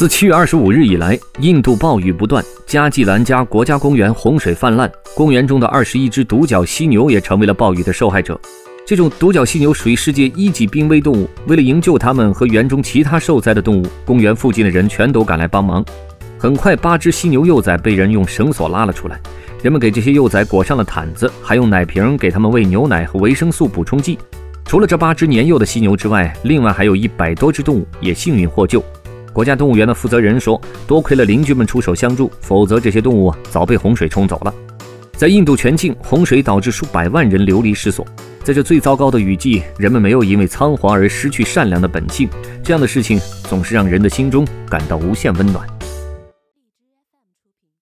自七月二十五日以来，印度暴雨不断，加济兰加国家公园洪水泛滥，公园中的二十一只独角犀牛也成为了暴雨的受害者。这种独角犀牛属于世界一级濒危动物，为了营救它们和园中其他受灾的动物，公园附近的人全都赶来帮忙。很快，八只犀牛幼崽被人用绳索拉了出来，人们给这些幼崽裹上了毯子，还用奶瓶给它们喂牛奶和维生素补充剂。除了这八只年幼的犀牛之外，另外还有一百多只动物也幸运获救。国家动物园的负责人说：“多亏了邻居们出手相助，否则这些动物早被洪水冲走了。”在印度全境，洪水导致数百万人流离失所。在这最糟糕的雨季，人们没有因为仓皇而失去善良的本性。这样的事情总是让人的心中感到无限温暖。